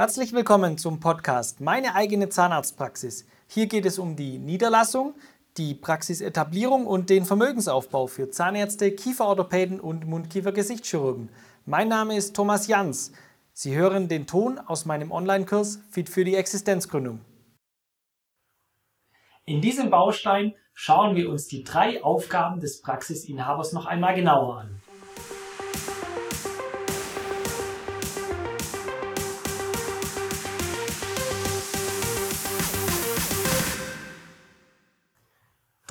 Herzlich willkommen zum Podcast Meine eigene Zahnarztpraxis. Hier geht es um die Niederlassung, die Praxisetablierung und den Vermögensaufbau für Zahnärzte, Kieferorthopäden und Mundkiefer-Gesichtschirurgen. Mein Name ist Thomas Jans. Sie hören den Ton aus meinem Online-Kurs Fit für die Existenzgründung. In diesem Baustein schauen wir uns die drei Aufgaben des Praxisinhabers noch einmal genauer an.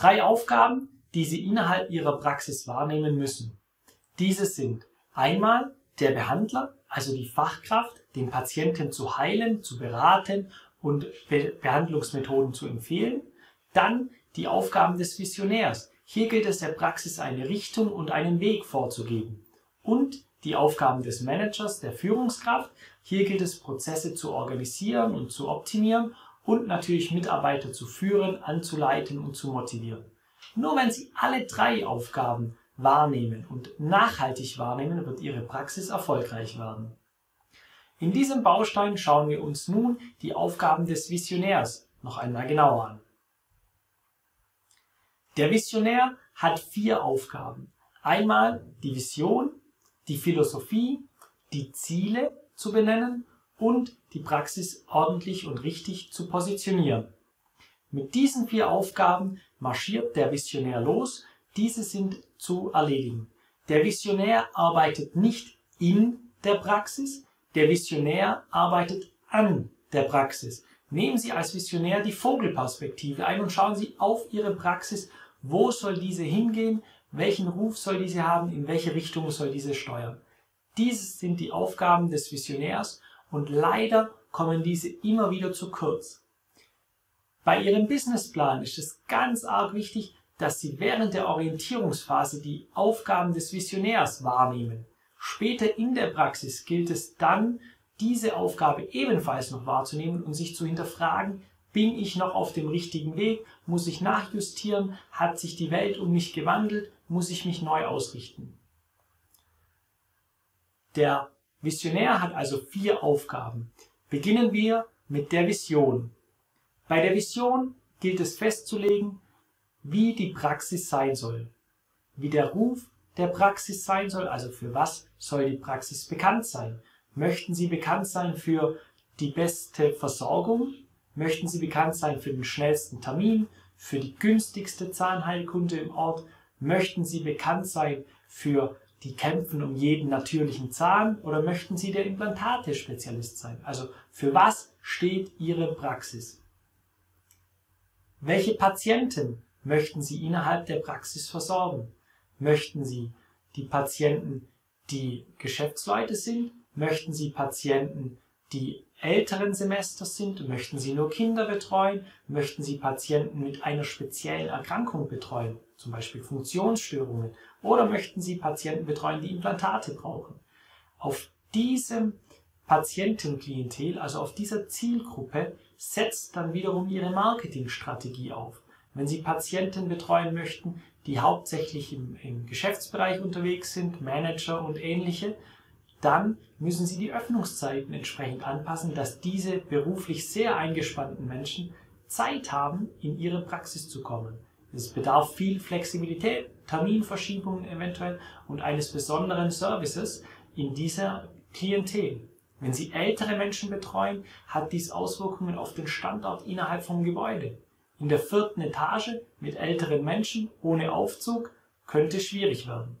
Drei Aufgaben, die Sie innerhalb Ihrer Praxis wahrnehmen müssen. Diese sind einmal der Behandler, also die Fachkraft, den Patienten zu heilen, zu beraten und Be Behandlungsmethoden zu empfehlen. Dann die Aufgaben des Visionärs. Hier gilt es der Praxis eine Richtung und einen Weg vorzugeben. Und die Aufgaben des Managers, der Führungskraft. Hier gilt es Prozesse zu organisieren und zu optimieren und natürlich Mitarbeiter zu führen, anzuleiten und zu motivieren. Nur wenn Sie alle drei Aufgaben wahrnehmen und nachhaltig wahrnehmen, wird Ihre Praxis erfolgreich werden. In diesem Baustein schauen wir uns nun die Aufgaben des Visionärs noch einmal genauer an. Der Visionär hat vier Aufgaben. Einmal die Vision, die Philosophie, die Ziele zu benennen und die Praxis ordentlich und richtig zu positionieren. Mit diesen vier Aufgaben marschiert der Visionär los, diese sind zu erledigen. Der Visionär arbeitet nicht in der Praxis, der Visionär arbeitet an der Praxis. Nehmen Sie als Visionär die Vogelperspektive ein und schauen Sie auf Ihre Praxis, wo soll diese hingehen, welchen Ruf soll diese haben, in welche Richtung soll diese steuern. Dies sind die Aufgaben des Visionärs und leider kommen diese immer wieder zu kurz. Bei Ihrem Businessplan ist es ganz arg wichtig, dass Sie während der Orientierungsphase die Aufgaben des Visionärs wahrnehmen. Später in der Praxis gilt es dann, diese Aufgabe ebenfalls noch wahrzunehmen und sich zu hinterfragen, bin ich noch auf dem richtigen Weg? Muss ich nachjustieren? Hat sich die Welt um mich gewandelt? Muss ich mich neu ausrichten? Der Visionär hat also vier Aufgaben. Beginnen wir mit der Vision. Bei der Vision gilt es festzulegen, wie die Praxis sein soll, wie der Ruf der Praxis sein soll, also für was soll die Praxis bekannt sein. Möchten Sie bekannt sein für die beste Versorgung? Möchten Sie bekannt sein für den schnellsten Termin, für die günstigste Zahnheilkunde im Ort? Möchten Sie bekannt sein für die kämpfen um jeden natürlichen Zahn oder möchten Sie der Implantate-Spezialist sein? Also für was steht Ihre Praxis? Welche Patienten möchten Sie innerhalb der Praxis versorgen? Möchten Sie die Patienten, die Geschäftsleute sind? Möchten Sie Patienten, die älteren Semesters sind? Möchten Sie nur Kinder betreuen? Möchten Sie Patienten mit einer speziellen Erkrankung betreuen? Zum Beispiel Funktionsstörungen oder möchten Sie Patienten betreuen, die Implantate brauchen? Auf diesem Patientenklientel, also auf dieser Zielgruppe, setzt dann wiederum Ihre Marketingstrategie auf. Wenn Sie Patienten betreuen möchten, die hauptsächlich im, im Geschäftsbereich unterwegs sind, Manager und ähnliche, dann müssen Sie die Öffnungszeiten entsprechend anpassen, dass diese beruflich sehr eingespannten Menschen Zeit haben, in ihre Praxis zu kommen. Es bedarf viel Flexibilität, Terminverschiebungen eventuell und eines besonderen Services in dieser Klientel. Wenn Sie ältere Menschen betreuen, hat dies Auswirkungen auf den Standort innerhalb vom Gebäude. In der vierten Etage mit älteren Menschen ohne Aufzug könnte schwierig werden.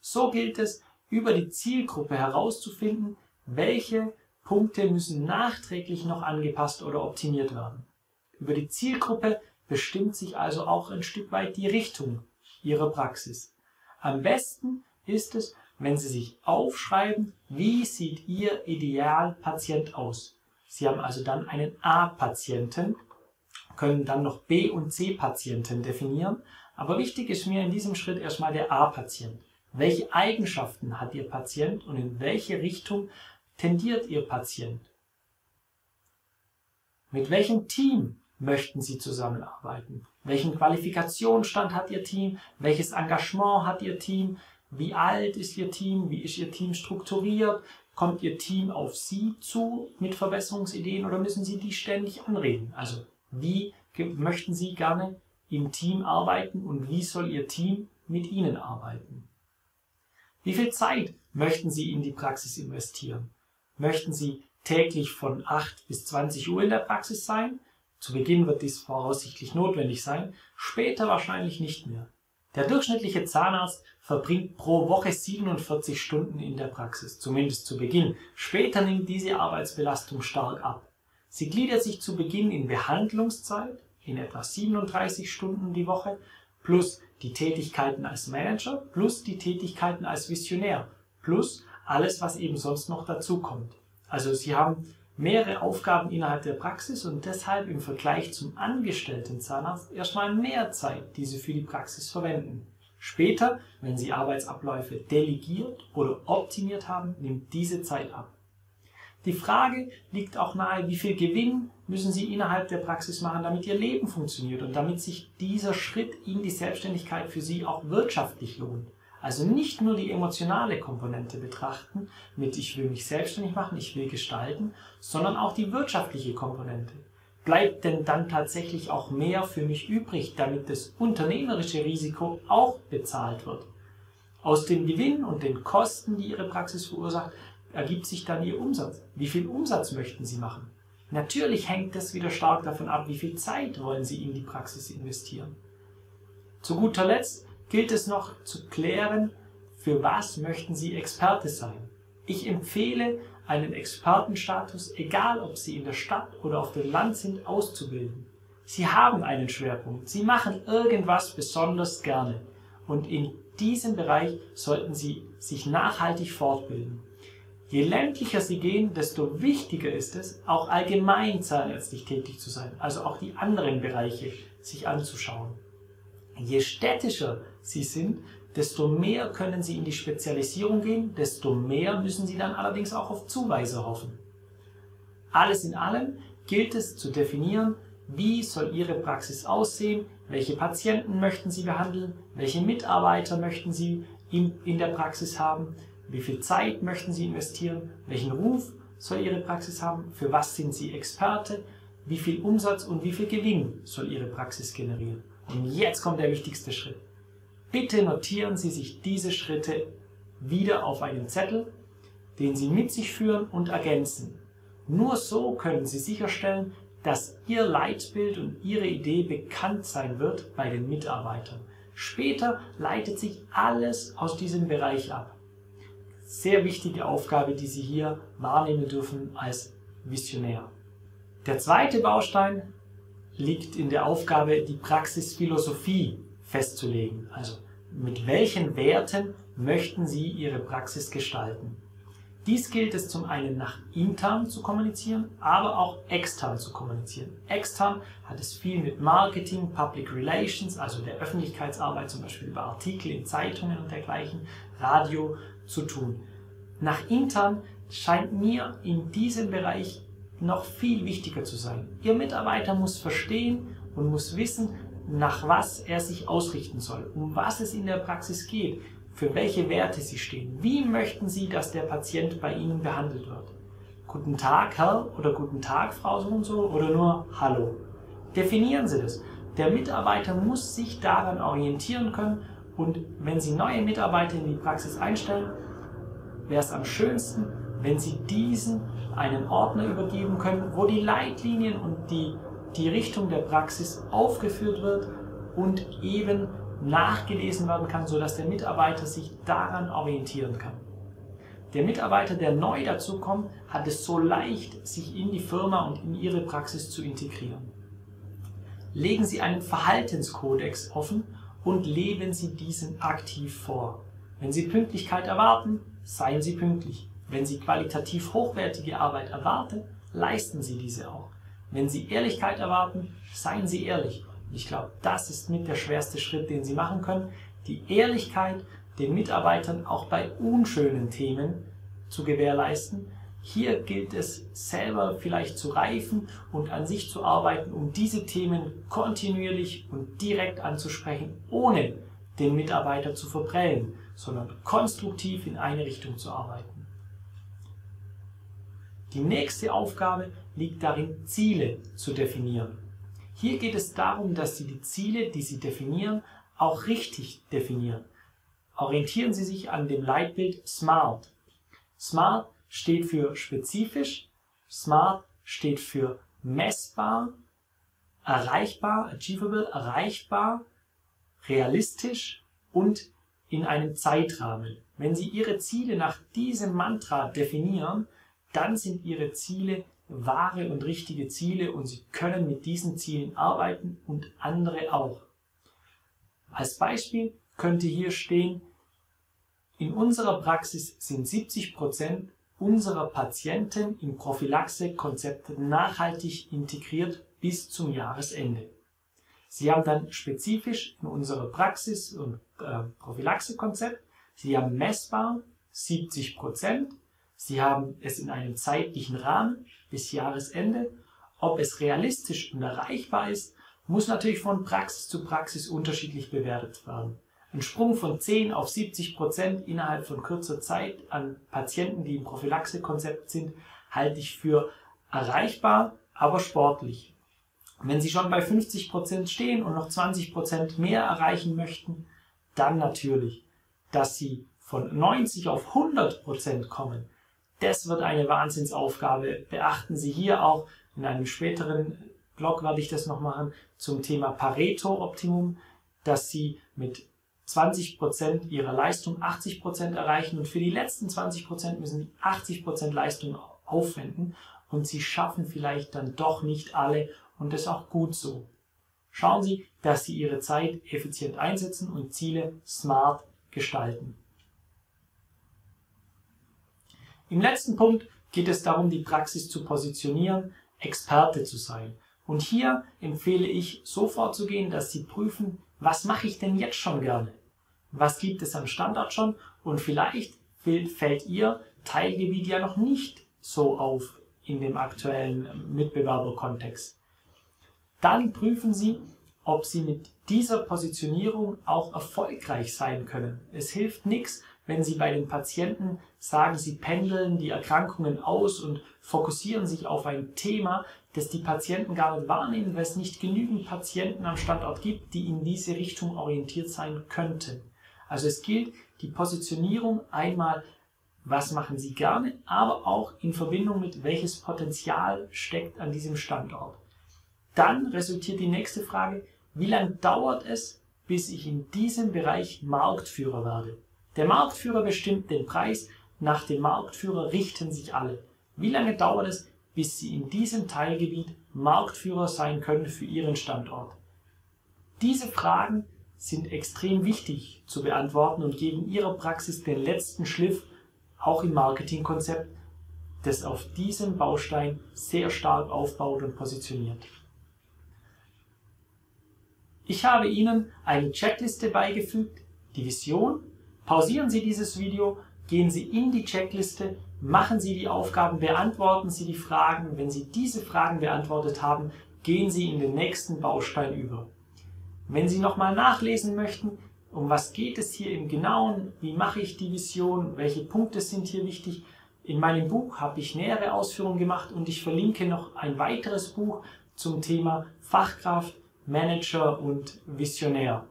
So gilt es, über die Zielgruppe herauszufinden, welche Punkte müssen nachträglich noch angepasst oder optimiert werden. Über die Zielgruppe bestimmt sich also auch ein Stück weit die Richtung Ihrer Praxis. Am besten ist es, wenn Sie sich aufschreiben, wie sieht Ihr Idealpatient aus. Sie haben also dann einen A-Patienten, können dann noch B- und C-Patienten definieren. Aber wichtig ist mir in diesem Schritt erstmal der A-Patient. Welche Eigenschaften hat Ihr Patient und in welche Richtung tendiert Ihr Patient? Mit welchem Team möchten Sie zusammenarbeiten? Welchen Qualifikationsstand hat Ihr Team? Welches Engagement hat Ihr Team? Wie alt ist Ihr Team? Wie ist Ihr Team strukturiert? Kommt Ihr Team auf Sie zu mit Verbesserungsideen oder müssen Sie die ständig anreden? Also wie möchten Sie gerne im Team arbeiten und wie soll Ihr Team mit Ihnen arbeiten? Wie viel Zeit möchten Sie in die Praxis investieren? Möchten Sie täglich von 8 bis 20 Uhr in der Praxis sein? Zu Beginn wird dies voraussichtlich notwendig sein, später wahrscheinlich nicht mehr. Der durchschnittliche Zahnarzt verbringt pro Woche 47 Stunden in der Praxis, zumindest zu Beginn. Später nimmt diese Arbeitsbelastung stark ab. Sie gliedert sich zu Beginn in Behandlungszeit, in etwa 37 Stunden die Woche, plus die Tätigkeiten als Manager, plus die Tätigkeiten als Visionär, plus alles, was eben sonst noch dazukommt. Also Sie haben mehrere Aufgaben innerhalb der Praxis und deshalb im Vergleich zum angestellten Zahnarzt erstmal mehr Zeit, die Sie für die Praxis verwenden. Später, wenn Sie Arbeitsabläufe delegiert oder optimiert haben, nimmt diese Zeit ab. Die Frage liegt auch nahe, wie viel Gewinn müssen Sie innerhalb der Praxis machen, damit Ihr Leben funktioniert und damit sich dieser Schritt in die Selbstständigkeit für Sie auch wirtschaftlich lohnt. Also nicht nur die emotionale Komponente betrachten, mit ich will mich selbstständig machen, ich will gestalten, sondern auch die wirtschaftliche Komponente. Bleibt denn dann tatsächlich auch mehr für mich übrig, damit das unternehmerische Risiko auch bezahlt wird? Aus dem Gewinn und den Kosten, die Ihre Praxis verursacht, ergibt sich dann Ihr Umsatz. Wie viel Umsatz möchten Sie machen? Natürlich hängt das wieder stark davon ab, wie viel Zeit wollen Sie in die Praxis investieren. Zu guter Letzt gilt es noch zu klären, für was möchten Sie Experte sein. Ich empfehle, einen Expertenstatus, egal ob Sie in der Stadt oder auf dem Land sind, auszubilden. Sie haben einen Schwerpunkt, Sie machen irgendwas besonders gerne und in diesem Bereich sollten Sie sich nachhaltig fortbilden. Je ländlicher Sie gehen, desto wichtiger ist es, auch allgemein zahnärztlich tätig zu sein, also auch die anderen Bereiche sich anzuschauen. Je städtischer Sie sind, desto mehr können Sie in die Spezialisierung gehen, desto mehr müssen Sie dann allerdings auch auf Zuweise hoffen. Alles in allem gilt es zu definieren, wie soll Ihre Praxis aussehen, welche Patienten möchten Sie behandeln, welche Mitarbeiter möchten Sie in der Praxis haben, wie viel Zeit möchten Sie investieren, welchen Ruf soll Ihre Praxis haben, für was sind Sie Experte, wie viel Umsatz und wie viel Gewinn soll Ihre Praxis generieren. Und jetzt kommt der wichtigste Schritt. Bitte notieren Sie sich diese Schritte wieder auf einen Zettel, den Sie mit sich führen und ergänzen. Nur so können Sie sicherstellen, dass Ihr Leitbild und Ihre Idee bekannt sein wird bei den Mitarbeitern. Später leitet sich alles aus diesem Bereich ab. Sehr wichtige Aufgabe, die Sie hier wahrnehmen dürfen als Visionär. Der zweite Baustein liegt in der Aufgabe, die Praxisphilosophie festzulegen. Also mit welchen Werten möchten Sie Ihre Praxis gestalten? Dies gilt es zum einen nach intern zu kommunizieren, aber auch extern zu kommunizieren. Extern hat es viel mit Marketing, Public Relations, also der Öffentlichkeitsarbeit, zum Beispiel über Artikel in Zeitungen und dergleichen, Radio zu tun. Nach intern scheint mir in diesem Bereich noch viel wichtiger zu sein. Ihr Mitarbeiter muss verstehen und muss wissen, nach was er sich ausrichten soll, um was es in der Praxis geht, für welche Werte sie stehen. Wie möchten Sie, dass der Patient bei Ihnen behandelt wird? Guten Tag, Herr oder guten Tag, Frau so und so oder nur Hallo. Definieren Sie das. Der Mitarbeiter muss sich daran orientieren können und wenn Sie neue Mitarbeiter in die Praxis einstellen, wäre es am schönsten, wenn Sie diesen einen Ordner übergeben können, wo die Leitlinien und die die Richtung der Praxis aufgeführt wird und eben nachgelesen werden kann, sodass der Mitarbeiter sich daran orientieren kann. Der Mitarbeiter, der neu dazukommt, hat es so leicht, sich in die Firma und in Ihre Praxis zu integrieren. Legen Sie einen Verhaltenskodex offen und leben Sie diesen aktiv vor. Wenn Sie Pünktlichkeit erwarten, seien Sie pünktlich. Wenn Sie qualitativ hochwertige Arbeit erwarten, leisten Sie diese auch. Wenn Sie Ehrlichkeit erwarten, seien Sie ehrlich. Ich glaube, das ist mit der schwerste Schritt, den Sie machen können. Die Ehrlichkeit den Mitarbeitern auch bei unschönen Themen zu gewährleisten. Hier gilt es selber vielleicht zu reifen und an sich zu arbeiten, um diese Themen kontinuierlich und direkt anzusprechen, ohne den Mitarbeiter zu verprellen, sondern konstruktiv in eine Richtung zu arbeiten. Die nächste Aufgabe liegt darin, Ziele zu definieren. Hier geht es darum, dass Sie die Ziele, die Sie definieren, auch richtig definieren. Orientieren Sie sich an dem Leitbild SMART. SMART steht für spezifisch, SMART steht für messbar, erreichbar, achievable, erreichbar, realistisch und in einem Zeitrahmen. Wenn Sie Ihre Ziele nach diesem Mantra definieren, dann sind Ihre Ziele wahre und richtige Ziele und Sie können mit diesen Zielen arbeiten und andere auch. Als Beispiel könnte hier stehen, in unserer Praxis sind 70% Unserer Patienten im Prophylaxe-Konzept nachhaltig integriert bis zum Jahresende. Sie haben dann spezifisch in unserer Praxis und äh, Prophylaxe-Konzept, Sie haben messbar 70 Prozent, Sie haben es in einem zeitlichen Rahmen bis Jahresende. Ob es realistisch und erreichbar ist, muss natürlich von Praxis zu Praxis unterschiedlich bewertet werden. Ein Sprung von 10 auf 70 Prozent innerhalb von kurzer Zeit an Patienten, die im Prophylaxe-Konzept sind, halte ich für erreichbar, aber sportlich. Wenn Sie schon bei 50 Prozent stehen und noch 20 Prozent mehr erreichen möchten, dann natürlich, dass Sie von 90 auf 100 Prozent kommen. Das wird eine Wahnsinnsaufgabe. Beachten Sie hier auch in einem späteren Blog werde ich das noch machen zum Thema Pareto-Optimum, dass Sie mit 20% ihrer Leistung 80% erreichen und für die letzten 20% müssen sie 80% Leistung aufwenden und sie schaffen vielleicht dann doch nicht alle und das ist auch gut so. Schauen Sie, dass Sie Ihre Zeit effizient einsetzen und Ziele smart gestalten. Im letzten Punkt geht es darum, die Praxis zu positionieren, Experte zu sein. Und hier empfehle ich, so vorzugehen, dass Sie prüfen, was mache ich denn jetzt schon gerne? Was gibt es am Standort schon? Und vielleicht fällt Ihr Teilgebiet ja noch nicht so auf in dem aktuellen Mitbewerberkontext. Dann prüfen Sie, ob Sie mit dieser Positionierung auch erfolgreich sein können. Es hilft nichts, wenn Sie bei den Patienten sagen, Sie pendeln die Erkrankungen aus und fokussieren sich auf ein Thema, das die Patienten gar nicht wahrnehmen, weil es nicht genügend Patienten am Standort gibt, die in diese Richtung orientiert sein könnten. Also es gilt die Positionierung einmal, was machen Sie gerne, aber auch in Verbindung mit welches Potenzial steckt an diesem Standort. Dann resultiert die nächste Frage, wie lange dauert es, bis ich in diesem Bereich Marktführer werde? Der Marktführer bestimmt den Preis, nach dem Marktführer richten sich alle. Wie lange dauert es, bis Sie in diesem Teilgebiet Marktführer sein können für Ihren Standort? Diese Fragen sind extrem wichtig zu beantworten und geben Ihrer Praxis den letzten Schliff, auch im Marketingkonzept, das auf diesem Baustein sehr stark aufbaut und positioniert. Ich habe Ihnen eine Checkliste beigefügt, die Vision, Pausieren Sie dieses Video, gehen Sie in die Checkliste, machen Sie die Aufgaben, beantworten Sie die Fragen. Wenn Sie diese Fragen beantwortet haben, gehen Sie in den nächsten Baustein über. Wenn Sie nochmal nachlesen möchten, um was geht es hier im Genauen, wie mache ich die Vision, welche Punkte sind hier wichtig, in meinem Buch habe ich nähere Ausführungen gemacht und ich verlinke noch ein weiteres Buch zum Thema Fachkraft, Manager und Visionär.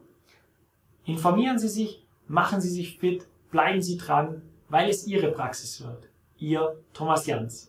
Informieren Sie sich, Machen Sie sich fit, bleiben Sie dran, weil es Ihre Praxis wird. Ihr Thomas Jans.